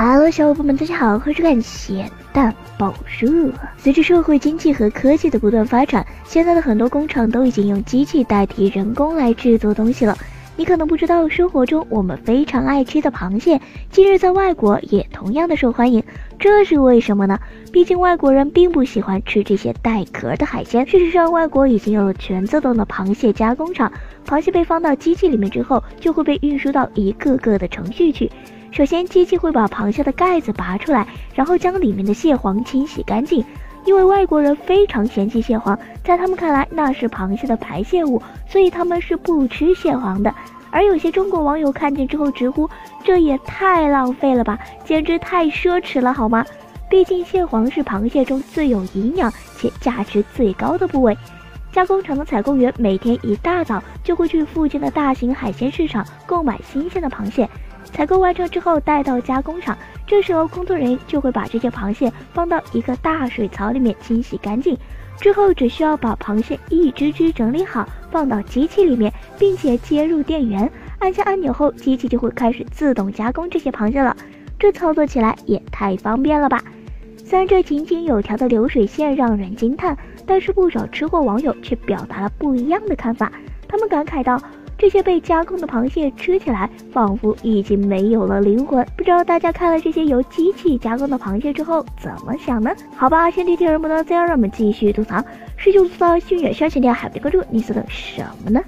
Hello，小伙伴们，大家好，欢迎收看咸蛋爆热。随着社会经济和科技的不断发展，现在的很多工厂都已经用机器代替人工来制作东西了。你可能不知道，生活中我们非常爱吃的螃蟹，近日在外国也同样的受欢迎。这是为什么呢？毕竟外国人并不喜欢吃这些带壳的海鲜。事实上，外国已经有了全自动的螃蟹加工厂，螃蟹被放到机器里面之后，就会被运输到一个个的程序去。首先，机器会把螃蟹的盖子拔出来，然后将里面的蟹黄清洗干净。因为外国人非常嫌弃蟹黄，在他们看来那是螃蟹的排泄物，所以他们是不吃蟹黄的。而有些中国网友看见之后直呼：“这也太浪费了吧，简直太奢侈了，好吗？”毕竟蟹黄是螃蟹中最有营养且价值最高的部位。加工厂的采购员每天一大早就会去附近的大型海鲜市场购买新鲜的螃蟹。采购完成之后带到加工厂，这时候工作人员就会把这些螃蟹放到一个大水槽里面清洗干净，之后只需要把螃蟹一只只整理好放到机器里面，并且接入电源，按下按钮后，机器就会开始自动加工这些螃蟹了。这操作起来也太方便了吧！虽然这井井有条的流水线让人惊叹，但是不少吃货网友却表达了不一样的看法，他们感慨道。这些被加工的螃蟹吃起来仿佛已经没有了灵魂，不知道大家看了这些由机器加工的螃蟹之后怎么想呢？好吧，先听人不能再，让我们继续吐槽。十九吐槽，心远消遣点，还不关注，你在等什么呢？